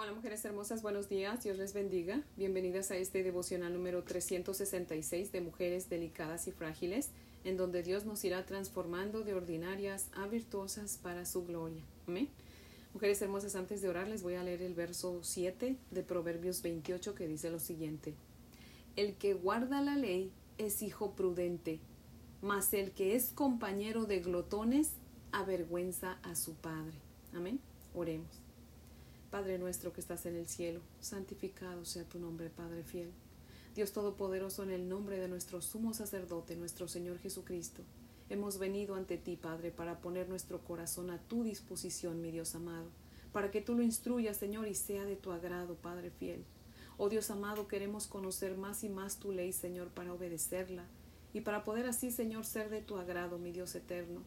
Hola mujeres hermosas, buenos días, Dios les bendiga. Bienvenidas a este devocional número 366 de Mujeres Delicadas y Frágiles, en donde Dios nos irá transformando de ordinarias a virtuosas para su gloria. Amén. Mujeres hermosas, antes de orar les voy a leer el verso 7 de Proverbios 28 que dice lo siguiente. El que guarda la ley es hijo prudente, mas el que es compañero de glotones avergüenza a su padre. Amén. Oremos. Padre nuestro que estás en el cielo, santificado sea tu nombre, Padre fiel. Dios Todopoderoso, en el nombre de nuestro sumo sacerdote, nuestro Señor Jesucristo, hemos venido ante ti, Padre, para poner nuestro corazón a tu disposición, mi Dios amado, para que tú lo instruyas, Señor, y sea de tu agrado, Padre fiel. Oh Dios amado, queremos conocer más y más tu ley, Señor, para obedecerla, y para poder así, Señor, ser de tu agrado, mi Dios eterno.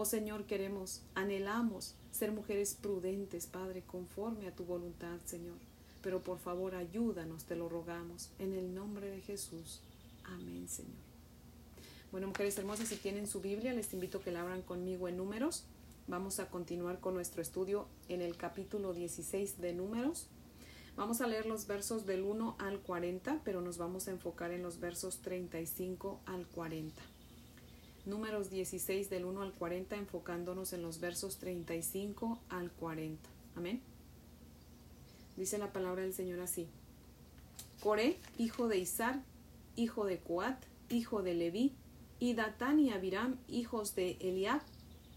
Oh Señor, queremos, anhelamos ser mujeres prudentes, Padre, conforme a tu voluntad, Señor. Pero por favor, ayúdanos, te lo rogamos, en el nombre de Jesús. Amén, Señor. Bueno, mujeres hermosas, si tienen su Biblia, les invito a que la abran conmigo en números. Vamos a continuar con nuestro estudio en el capítulo 16 de números. Vamos a leer los versos del 1 al 40, pero nos vamos a enfocar en los versos 35 al 40 números 16 del 1 al 40, enfocándonos en los versos 35 al 40. Amén. Dice la palabra del Señor así. Coré, hijo de Isar, hijo de Coat, hijo de Leví, y Datán y Abiram, hijos de Eliab,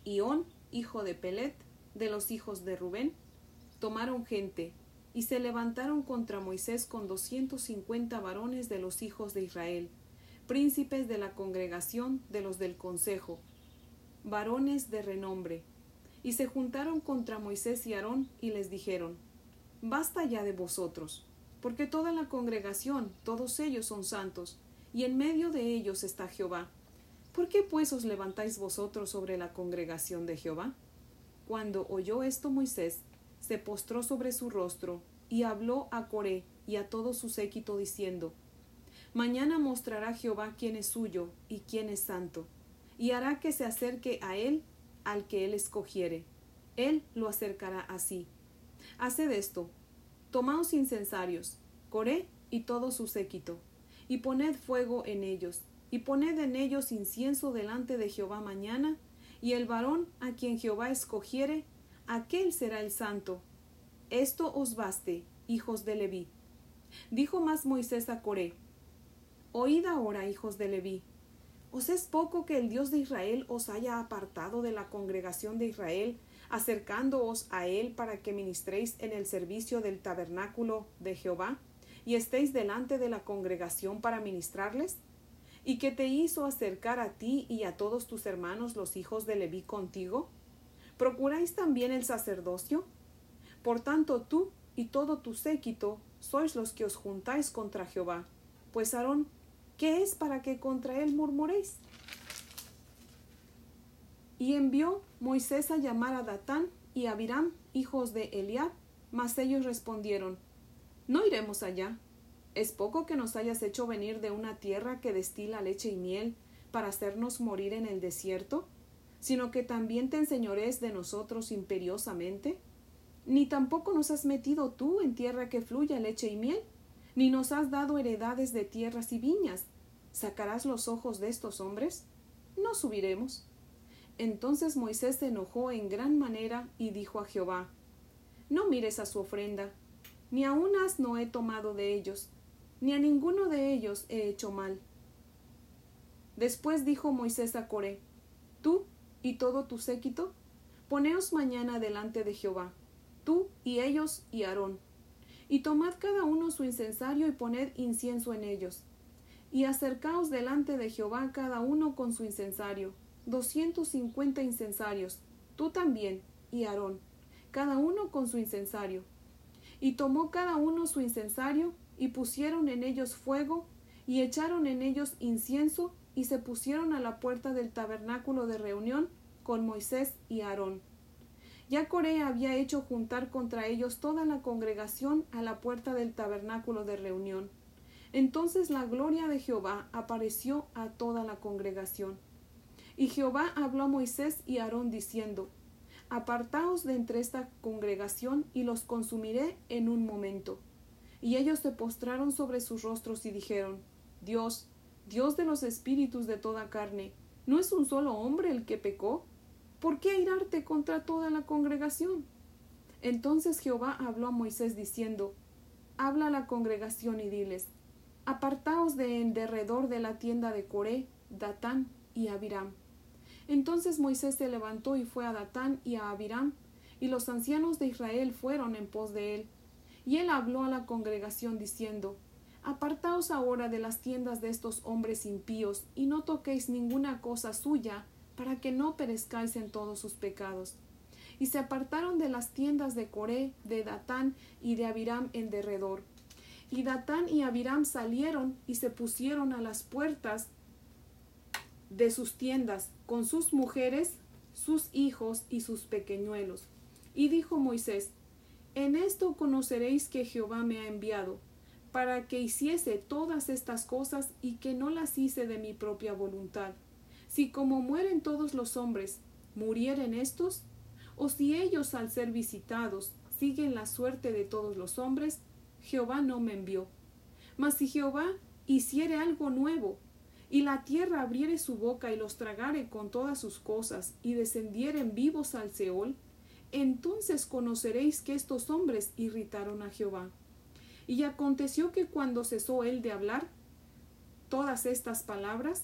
y hijo de Pelet, de los hijos de Rubén, tomaron gente, y se levantaron contra Moisés con doscientos cincuenta varones de los hijos de Israel, príncipes de la congregación de los del consejo, varones de renombre, y se juntaron contra Moisés y Aarón y les dijeron, Basta ya de vosotros, porque toda la congregación, todos ellos son santos, y en medio de ellos está Jehová. ¿Por qué pues os levantáis vosotros sobre la congregación de Jehová? Cuando oyó esto Moisés, se postró sobre su rostro, y habló a Coré y a todo su séquito diciendo, Mañana mostrará Jehová quién es suyo y quién es santo, y hará que se acerque a él al que él escogiere. Él lo acercará así. Haced esto. Tomaos incensarios, Coré y todo su séquito, y poned fuego en ellos, y poned en ellos incienso delante de Jehová mañana, y el varón a quien Jehová escogiere, aquel será el santo. Esto os baste, hijos de Leví. Dijo más Moisés a Coré, Oíd ahora, hijos de Leví. ¿Os es poco que el Dios de Israel os haya apartado de la congregación de Israel, acercándoos a él para que ministréis en el servicio del tabernáculo de Jehová, y estéis delante de la congregación para ministrarles? ¿Y que te hizo acercar a ti y a todos tus hermanos los hijos de Leví contigo? ¿Procuráis también el sacerdocio? Por tanto tú y todo tu séquito sois los que os juntáis contra Jehová, pues Aarón ¿Qué es para que contra él murmuréis? Y envió Moisés a llamar a Datán y a Abiram, hijos de Eliab, mas ellos respondieron, No iremos allá. ¿Es poco que nos hayas hecho venir de una tierra que destila leche y miel para hacernos morir en el desierto? sino que también te enseñores de nosotros imperiosamente? Ni tampoco nos has metido tú en tierra que fluya leche y miel, ni nos has dado heredades de tierras y viñas, ¿Sacarás los ojos de estos hombres? No subiremos. Entonces Moisés se enojó en gran manera y dijo a Jehová, No mires a su ofrenda, ni a un asno he tomado de ellos, ni a ninguno de ellos he hecho mal. Después dijo Moisés a Coré, Tú y todo tu séquito, poneos mañana delante de Jehová, tú y ellos y Aarón, y tomad cada uno su incensario y poned incienso en ellos, y acercaos delante de Jehová cada uno con su incensario, doscientos cincuenta incensarios, tú también, y Aarón, cada uno con su incensario. Y tomó cada uno su incensario, y pusieron en ellos fuego, y echaron en ellos incienso, y se pusieron a la puerta del tabernáculo de reunión con Moisés y Aarón. Ya Corea había hecho juntar contra ellos toda la congregación a la puerta del tabernáculo de reunión entonces la gloria de Jehová apareció a toda la congregación. Y Jehová habló a Moisés y Aarón diciendo, Apartaos de entre esta congregación y los consumiré en un momento. Y ellos se postraron sobre sus rostros y dijeron, Dios, Dios de los espíritus de toda carne, ¿no es un solo hombre el que pecó? ¿Por qué airarte contra toda la congregación? Entonces Jehová habló a Moisés diciendo, Habla a la congregación y diles, Apartaos de en derredor de la tienda de Coré, Datán y Abiram. Entonces Moisés se levantó y fue a Datán y a Abiram, y los ancianos de Israel fueron en pos de él. Y él habló a la congregación diciendo, Apartaos ahora de las tiendas de estos hombres impíos, y no toquéis ninguna cosa suya, para que no perezcáis en todos sus pecados. Y se apartaron de las tiendas de Coré, de Datán y de Abiram en derredor. Y Datán y Abiram salieron y se pusieron a las puertas de sus tiendas, con sus mujeres, sus hijos y sus pequeñuelos. Y dijo Moisés, En esto conoceréis que Jehová me ha enviado, para que hiciese todas estas cosas y que no las hice de mi propia voluntad. Si como mueren todos los hombres, murieren estos, o si ellos al ser visitados siguen la suerte de todos los hombres, Jehová no me envió. Mas si Jehová hiciere algo nuevo, y la tierra abriere su boca y los tragare con todas sus cosas, y descendieren vivos al Seol, entonces conoceréis que estos hombres irritaron a Jehová. Y aconteció que cuando cesó él de hablar todas estas palabras,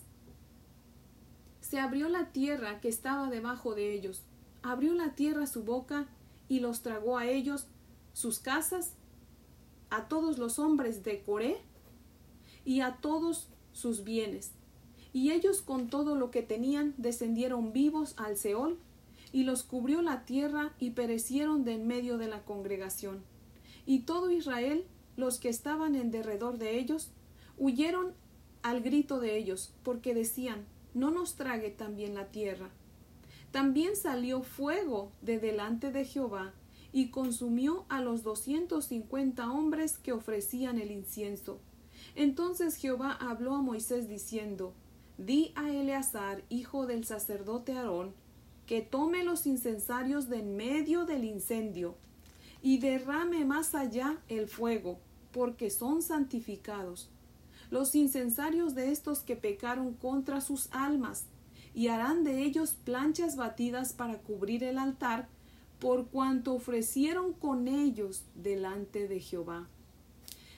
se abrió la tierra que estaba debajo de ellos, abrió la tierra su boca y los tragó a ellos, sus casas, a todos los hombres de Coré y a todos sus bienes. Y ellos con todo lo que tenían descendieron vivos al Seol, y los cubrió la tierra y perecieron de en medio de la congregación. Y todo Israel los que estaban en derredor de ellos, huyeron al grito de ellos, porque decían, no nos trague también la tierra. También salió fuego de delante de Jehová, y consumió a los doscientos cincuenta hombres que ofrecían el incienso. Entonces Jehová habló a Moisés diciendo, Di a Eleazar, hijo del sacerdote Aarón, que tome los incensarios de en medio del incendio, y derrame más allá el fuego, porque son santificados. Los incensarios de estos que pecaron contra sus almas, y harán de ellos planchas batidas para cubrir el altar, por cuanto ofrecieron con ellos delante de Jehová.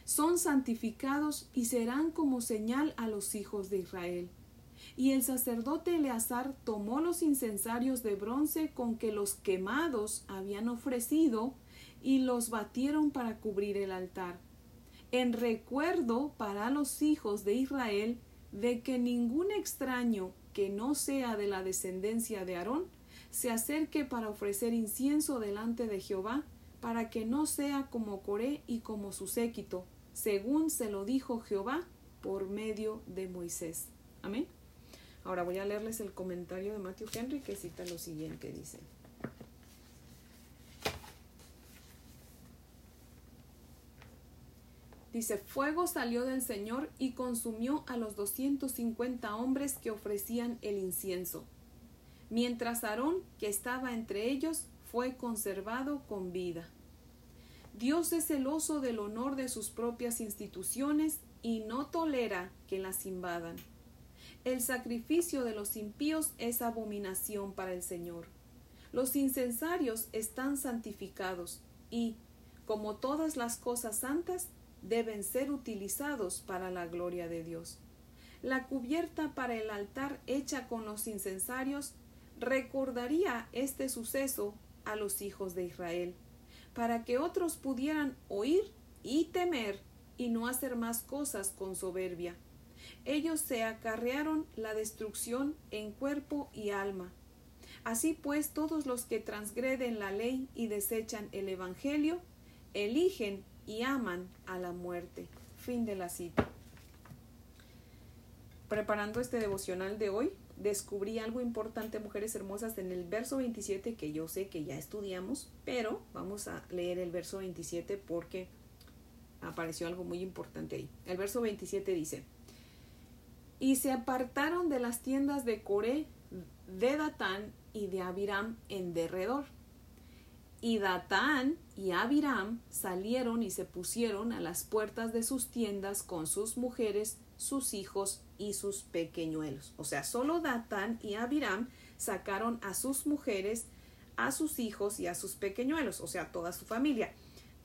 Son santificados y serán como señal a los hijos de Israel. Y el sacerdote Eleazar tomó los incensarios de bronce con que los quemados habían ofrecido y los batieron para cubrir el altar en recuerdo para los hijos de Israel de que ningún extraño que no sea de la descendencia de Aarón se acerque para ofrecer incienso delante de Jehová, para que no sea como Coré y como su séquito, según se lo dijo Jehová por medio de Moisés. Amén. Ahora voy a leerles el comentario de Matthew Henry que cita lo siguiente, dice. Dice, fuego salió del Señor y consumió a los doscientos cincuenta hombres que ofrecían el incienso, mientras Aarón, que estaba entre ellos, fue conservado con vida. Dios es celoso del honor de sus propias instituciones y no tolera que las invadan. El sacrificio de los impíos es abominación para el Señor. Los incensarios están santificados y, como todas las cosas santas, deben ser utilizados para la gloria de Dios. La cubierta para el altar hecha con los incensarios recordaría este suceso a los hijos de Israel, para que otros pudieran oír y temer y no hacer más cosas con soberbia. Ellos se acarrearon la destrucción en cuerpo y alma. Así pues, todos los que transgreden la ley y desechan el Evangelio, eligen y aman a la muerte. Fin de la cita. Preparando este devocional de hoy, descubrí algo importante, mujeres hermosas, en el verso 27 que yo sé que ya estudiamos, pero vamos a leer el verso 27 porque apareció algo muy importante ahí. El verso 27 dice, y se apartaron de las tiendas de Coré, de Datán y de Abiram en derredor. Y Datán y Abiram salieron y se pusieron a las puertas de sus tiendas con sus mujeres, sus hijos y sus pequeñuelos. O sea, solo Datán y Abiram sacaron a sus mujeres, a sus hijos y a sus pequeñuelos, o sea, toda su familia.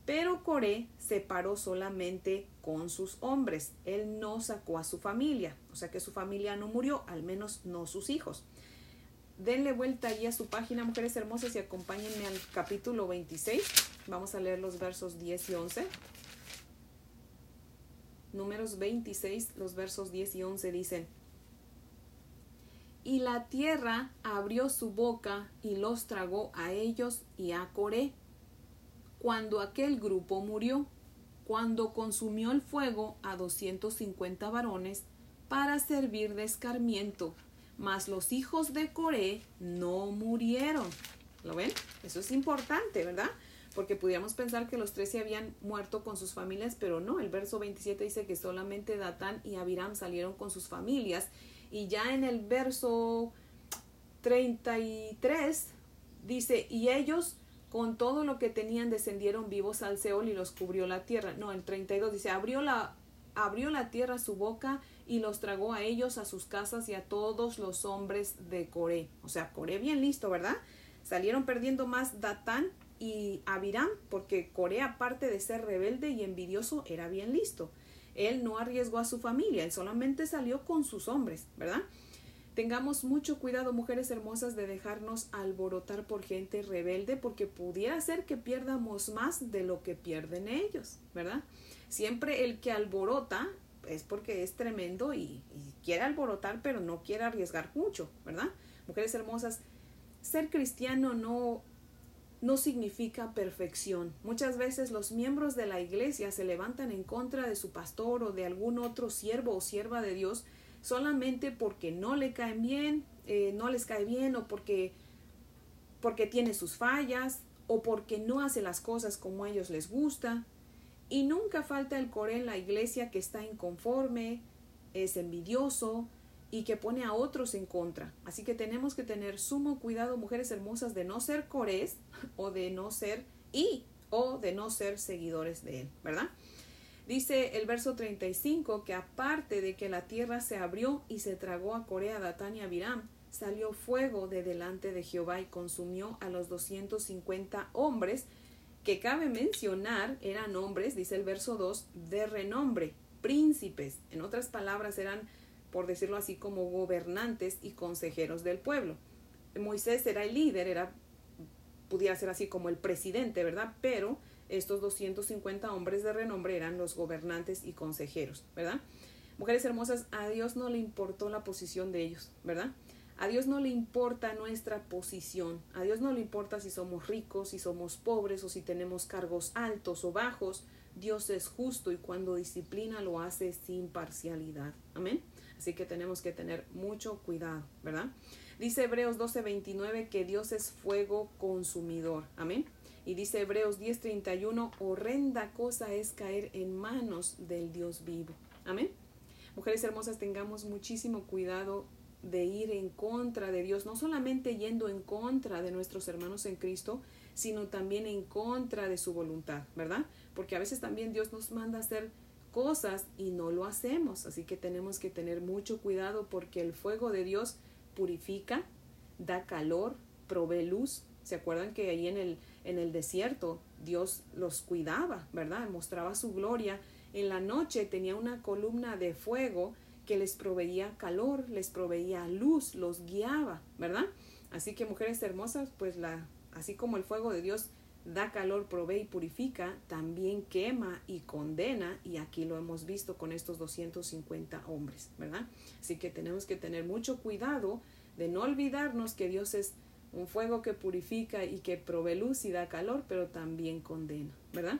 Pero Coré se paró solamente con sus hombres. Él no sacó a su familia, o sea que su familia no murió, al menos no sus hijos denle vuelta allí a su página, mujeres hermosas, y acompáñenme al capítulo 26. Vamos a leer los versos 10 y 11. Números 26, los versos 10 y 11 dicen, Y la tierra abrió su boca y los tragó a ellos y a Coré. Cuando aquel grupo murió, cuando consumió el fuego a 250 varones para servir de escarmiento mas los hijos de Coré no murieron. ¿Lo ven? Eso es importante, ¿verdad? Porque pudiéramos pensar que los tres se habían muerto con sus familias, pero no, el verso 27 dice que solamente Datán y Abiram salieron con sus familias. Y ya en el verso 33 dice, y ellos con todo lo que tenían descendieron vivos al Seol y los cubrió la tierra. No, el 32 dice, abrió la, abrió la tierra su boca y los tragó a ellos, a sus casas y a todos los hombres de Coré. O sea, Coré bien listo, ¿verdad? Salieron perdiendo más Datán y Abiram, porque Coré, aparte de ser rebelde y envidioso, era bien listo. Él no arriesgó a su familia, él solamente salió con sus hombres, ¿verdad? Tengamos mucho cuidado, mujeres hermosas, de dejarnos alborotar por gente rebelde, porque pudiera ser que pierdamos más de lo que pierden ellos, ¿verdad? Siempre el que alborota es porque es tremendo y, quiere alborotar, pero no quiere arriesgar mucho, ¿verdad? Mujeres hermosas, ser cristiano no, no significa perfección. Muchas veces los miembros de la iglesia se levantan en contra de su pastor o de algún otro siervo o sierva de Dios solamente porque no le caen bien, eh, no les cae bien o porque, porque tiene sus fallas o porque no hace las cosas como a ellos les gusta. Y nunca falta el core en la iglesia que está inconforme, es envidioso y que pone a otros en contra. Así que tenemos que tener sumo cuidado, mujeres hermosas, de no ser cores o de no ser y o de no ser seguidores de él, ¿verdad? Dice el verso 35 que aparte de que la tierra se abrió y se tragó a Corea, Datán y Abiram, salió fuego de delante de Jehová y consumió a los 250 hombres que cabe mencionar eran hombres, dice el verso 2, de renombre, príncipes, en otras palabras eran, por decirlo así, como gobernantes y consejeros del pueblo. Moisés era el líder, era, pudiera ser así como el presidente, ¿verdad? Pero estos 250 hombres de renombre eran los gobernantes y consejeros, ¿verdad? Mujeres hermosas, a Dios no le importó la posición de ellos, ¿verdad? A Dios no le importa nuestra posición, a Dios no le importa si somos ricos, si somos pobres o si tenemos cargos altos o bajos. Dios es justo y cuando disciplina lo hace sin parcialidad. Amén. Así que tenemos que tener mucho cuidado, ¿verdad? Dice Hebreos 12:29 que Dios es fuego consumidor. Amén. Y dice Hebreos 10:31, horrenda cosa es caer en manos del Dios vivo. Amén. Mujeres hermosas, tengamos muchísimo cuidado de ir en contra de Dios, no solamente yendo en contra de nuestros hermanos en Cristo, sino también en contra de su voluntad, ¿verdad? Porque a veces también Dios nos manda a hacer cosas y no lo hacemos, así que tenemos que tener mucho cuidado porque el fuego de Dios purifica, da calor, provee luz. ¿Se acuerdan que ahí en el, en el desierto Dios los cuidaba, ¿verdad? Mostraba su gloria. En la noche tenía una columna de fuego que les proveía calor, les proveía luz, los guiaba, ¿verdad? Así que mujeres hermosas, pues la, así como el fuego de Dios da calor, provee y purifica, también quema y condena, y aquí lo hemos visto con estos 250 hombres, ¿verdad? Así que tenemos que tener mucho cuidado de no olvidarnos que Dios es un fuego que purifica y que provee luz y da calor, pero también condena, ¿verdad?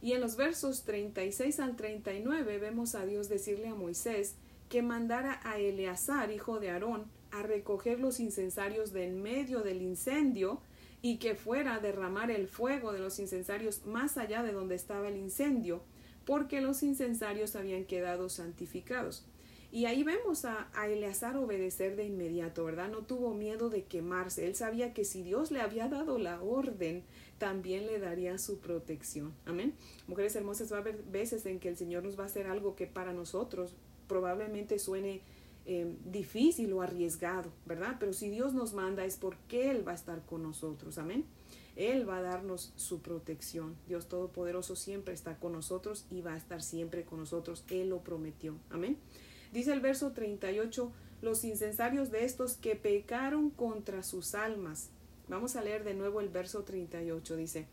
Y en los versos 36 al 39 vemos a Dios decirle a Moisés que mandara a Eleazar, hijo de Aarón, a recoger los incensarios de en medio del incendio y que fuera a derramar el fuego de los incensarios más allá de donde estaba el incendio, porque los incensarios habían quedado santificados. Y ahí vemos a, a, Eleazar obedecer de inmediato, ¿verdad? No tuvo miedo de quemarse. Él sabía que si Dios le había dado la orden, también le daría su protección. Amén. Mujeres hermosas, va a haber veces en que el Señor nos va a hacer algo que para nosotros probablemente suene eh, difícil o arriesgado, ¿verdad? Pero si Dios nos manda es porque Él va a estar con nosotros. Amén. Él va a darnos su protección. Dios Todopoderoso siempre está con nosotros y va a estar siempre con nosotros. Él lo prometió. Amén. Dice el verso 38, los incensarios de estos que pecaron contra sus almas. Vamos a leer de nuevo el verso 38. Dice,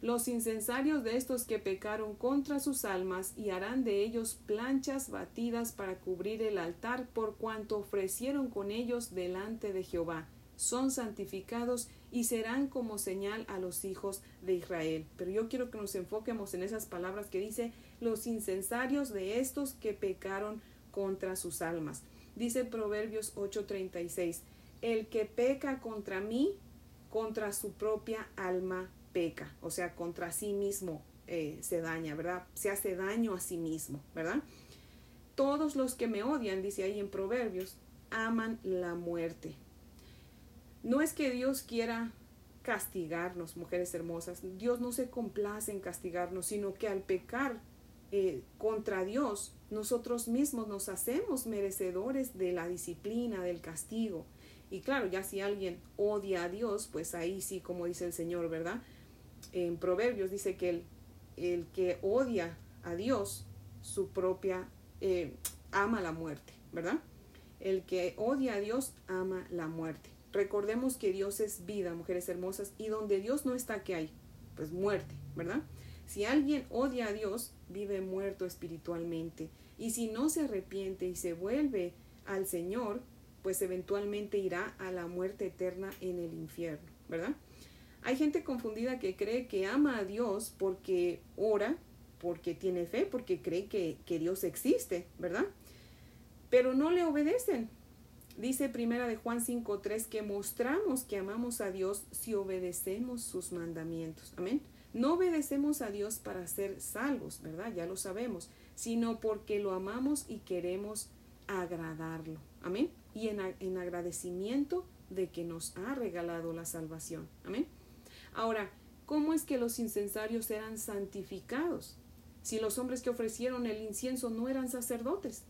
los incensarios de estos que pecaron contra sus almas y harán de ellos planchas batidas para cubrir el altar por cuanto ofrecieron con ellos delante de Jehová. Son santificados y serán como señal a los hijos de Israel. Pero yo quiero que nos enfoquemos en esas palabras que dice los incensarios de estos que pecaron contra sus almas. Dice Proverbios 8:36, el que peca contra mí, contra su propia alma peca, o sea, contra sí mismo eh, se daña, ¿verdad? Se hace daño a sí mismo, ¿verdad? Todos los que me odian, dice ahí en Proverbios, aman la muerte. No es que Dios quiera castigarnos, mujeres hermosas. Dios no se complace en castigarnos, sino que al pecar eh, contra Dios, nosotros mismos nos hacemos merecedores de la disciplina, del castigo. Y claro, ya si alguien odia a Dios, pues ahí sí, como dice el Señor, ¿verdad? En Proverbios dice que el, el que odia a Dios, su propia, eh, ama la muerte, ¿verdad? El que odia a Dios ama la muerte. Recordemos que Dios es vida, mujeres hermosas, y donde Dios no está, ¿qué hay? Pues muerte, ¿verdad? Si alguien odia a Dios, vive muerto espiritualmente. Y si no se arrepiente y se vuelve al Señor, pues eventualmente irá a la muerte eterna en el infierno, ¿verdad? Hay gente confundida que cree que ama a Dios porque ora, porque tiene fe, porque cree que, que Dios existe, ¿verdad? Pero no le obedecen, Dice primera de Juan 5.3 que mostramos que amamos a Dios si obedecemos sus mandamientos. Amén. No obedecemos a Dios para ser salvos, ¿verdad? Ya lo sabemos, sino porque lo amamos y queremos agradarlo. Amén. Y en, en agradecimiento de que nos ha regalado la salvación. Amén. Ahora, ¿cómo es que los incensarios eran santificados? Si los hombres que ofrecieron el incienso no eran sacerdotes,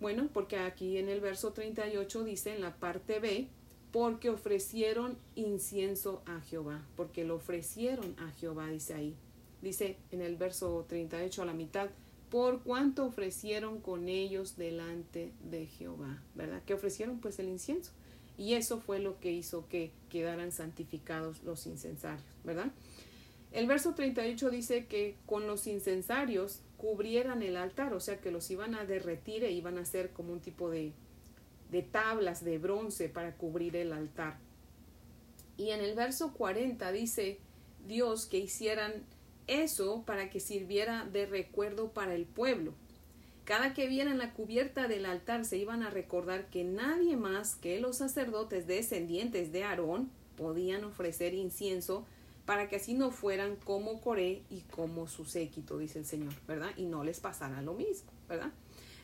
bueno, porque aquí en el verso 38 dice en la parte B, porque ofrecieron incienso a Jehová, porque lo ofrecieron a Jehová, dice ahí. Dice en el verso 38 a la mitad, por cuanto ofrecieron con ellos delante de Jehová, ¿verdad? Que ofrecieron pues el incienso. Y eso fue lo que hizo que quedaran santificados los incensarios, ¿verdad? El verso 38 dice que con los incensarios cubrieran el altar, o sea que los iban a derretir e iban a hacer como un tipo de, de tablas de bronce para cubrir el altar. Y en el verso 40 dice Dios que hicieran eso para que sirviera de recuerdo para el pueblo. Cada que vieran la cubierta del altar se iban a recordar que nadie más que los sacerdotes descendientes de Aarón podían ofrecer incienso para que así no fueran como Coré y como su séquito, dice el Señor, ¿verdad? Y no les pasara lo mismo, ¿verdad?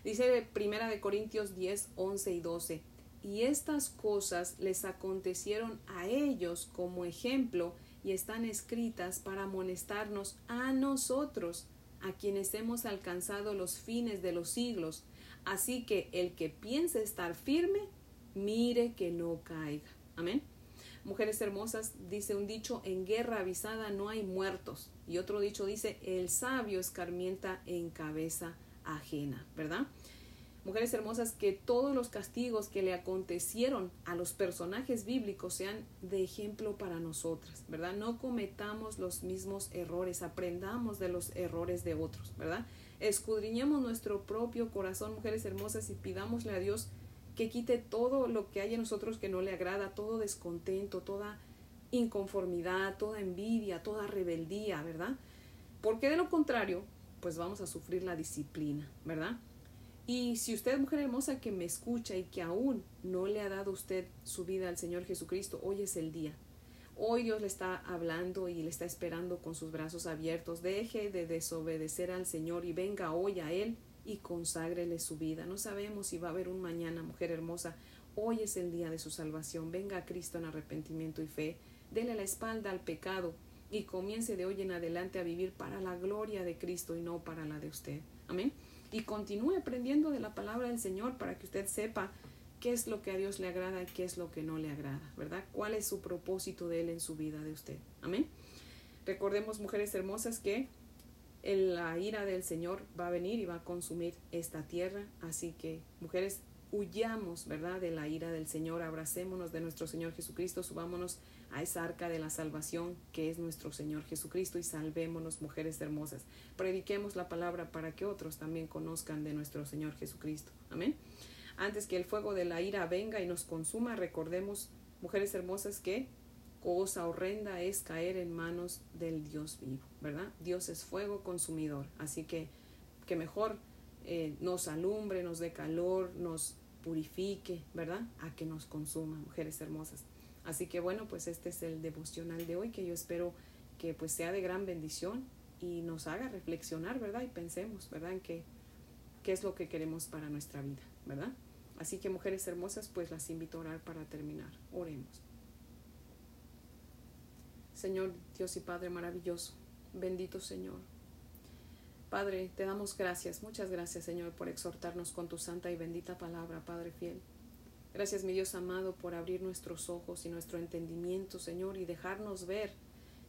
Dice Primera de Corintios 10, 11 y 12. Y estas cosas les acontecieron a ellos como ejemplo y están escritas para amonestarnos a nosotros, a quienes hemos alcanzado los fines de los siglos. Así que el que piense estar firme, mire que no caiga. Amén. Mujeres hermosas, dice un dicho, en guerra avisada no hay muertos. Y otro dicho dice, el sabio escarmienta en cabeza ajena, ¿verdad? Mujeres hermosas, que todos los castigos que le acontecieron a los personajes bíblicos sean de ejemplo para nosotras, ¿verdad? No cometamos los mismos errores, aprendamos de los errores de otros, ¿verdad? Escudriñemos nuestro propio corazón, mujeres hermosas, y pidámosle a Dios que quite todo lo que hay en nosotros que no le agrada, todo descontento, toda inconformidad, toda envidia, toda rebeldía, ¿verdad? Porque de lo contrario, pues vamos a sufrir la disciplina, ¿verdad? Y si usted, mujer hermosa, que me escucha y que aún no le ha dado usted su vida al Señor Jesucristo, hoy es el día. Hoy Dios le está hablando y le está esperando con sus brazos abiertos. Deje de desobedecer al Señor y venga hoy a Él y conságrele su vida. No sabemos si va a haber un mañana, mujer hermosa. Hoy es el día de su salvación. Venga a Cristo en arrepentimiento y fe. Dele la espalda al pecado y comience de hoy en adelante a vivir para la gloria de Cristo y no para la de usted. Amén. Y continúe aprendiendo de la palabra del Señor para que usted sepa qué es lo que a Dios le agrada y qué es lo que no le agrada, ¿verdad? ¿Cuál es su propósito de Él en su vida de usted? Amén. Recordemos, mujeres hermosas, que la ira del Señor va a venir y va a consumir esta tierra. Así que, mujeres, huyamos, ¿verdad?, de la ira del Señor, abracémonos de nuestro Señor Jesucristo, subámonos a esa arca de la salvación que es nuestro Señor Jesucristo y salvémonos, mujeres hermosas. Prediquemos la palabra para que otros también conozcan de nuestro Señor Jesucristo. Amén. Antes que el fuego de la ira venga y nos consuma, recordemos, mujeres hermosas, que cosa horrenda es caer en manos del Dios vivo, ¿verdad? Dios es fuego consumidor, así que que mejor eh, nos alumbre, nos dé calor, nos purifique, ¿verdad? A que nos consuma, mujeres hermosas. Así que bueno, pues este es el devocional de hoy que yo espero que pues sea de gran bendición y nos haga reflexionar, ¿verdad? Y pensemos, ¿verdad? En qué, qué es lo que queremos para nuestra vida, ¿verdad? Así que mujeres hermosas, pues las invito a orar para terminar. Oremos. Señor Dios y Padre maravilloso, bendito Señor. Padre, te damos gracias, muchas gracias Señor por exhortarnos con tu santa y bendita palabra, Padre fiel. Gracias mi Dios amado por abrir nuestros ojos y nuestro entendimiento, Señor, y dejarnos ver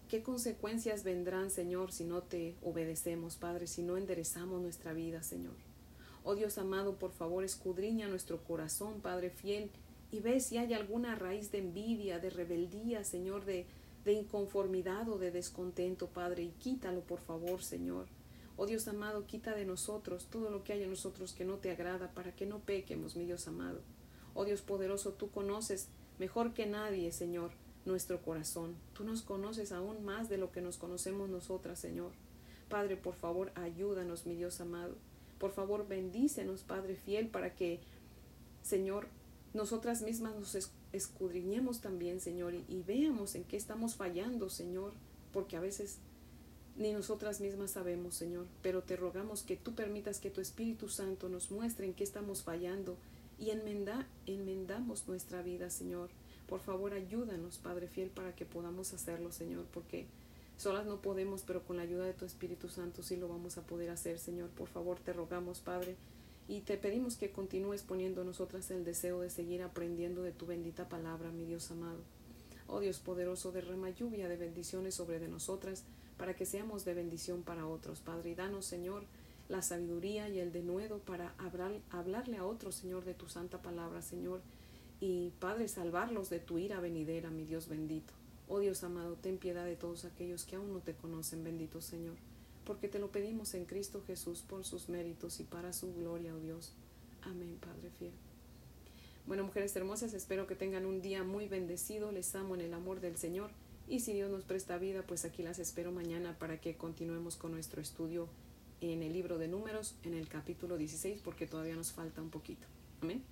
qué consecuencias vendrán, Señor, si no te obedecemos, Padre, si no enderezamos nuestra vida, Señor. Oh Dios amado, por favor, escudriña nuestro corazón, Padre fiel, y ve si hay alguna raíz de envidia, de rebeldía, Señor, de de inconformidad o de descontento, Padre, y quítalo, por favor, Señor. Oh Dios amado, quita de nosotros todo lo que hay en nosotros que no te agrada, para que no pequemos, mi Dios amado. Oh Dios poderoso, tú conoces mejor que nadie, Señor, nuestro corazón. Tú nos conoces aún más de lo que nos conocemos nosotras, Señor. Padre, por favor, ayúdanos, mi Dios amado. Por favor, bendícenos, Padre fiel, para que, Señor, nosotras mismas nos escudriñemos también, Señor, y, veamos en qué estamos fallando, Señor, porque a veces ni nosotras mismas sabemos, Señor, pero te rogamos que tú permitas que tu Espíritu Santo nos muestre en qué estamos fallando y enmenda, enmendamos nuestra vida, Señor. Por favor, ayúdanos, Padre fiel, para que podamos hacerlo, Señor, porque solas no podemos, pero con la ayuda de tu Espíritu Santo sí lo vamos a poder hacer, Señor. Por favor, te rogamos, Padre, y te pedimos que continúes poniendo en nosotras el deseo de seguir aprendiendo de tu bendita palabra, mi Dios amado. Oh Dios poderoso, derrama lluvia de bendiciones sobre de nosotras, para que seamos de bendición para otros. Padre, y danos, Señor, la sabiduría y el denuedo para hablar, hablarle a otros, Señor, de tu santa palabra, Señor. Y, Padre, salvarlos de tu ira venidera, mi Dios bendito. Oh Dios amado, ten piedad de todos aquellos que aún no te conocen, bendito Señor porque te lo pedimos en Cristo Jesús por sus méritos y para su gloria, oh Dios. Amén, Padre fiel. Bueno, mujeres hermosas, espero que tengan un día muy bendecido. Les amo en el amor del Señor. Y si Dios nos presta vida, pues aquí las espero mañana para que continuemos con nuestro estudio en el libro de números, en el capítulo 16, porque todavía nos falta un poquito. Amén.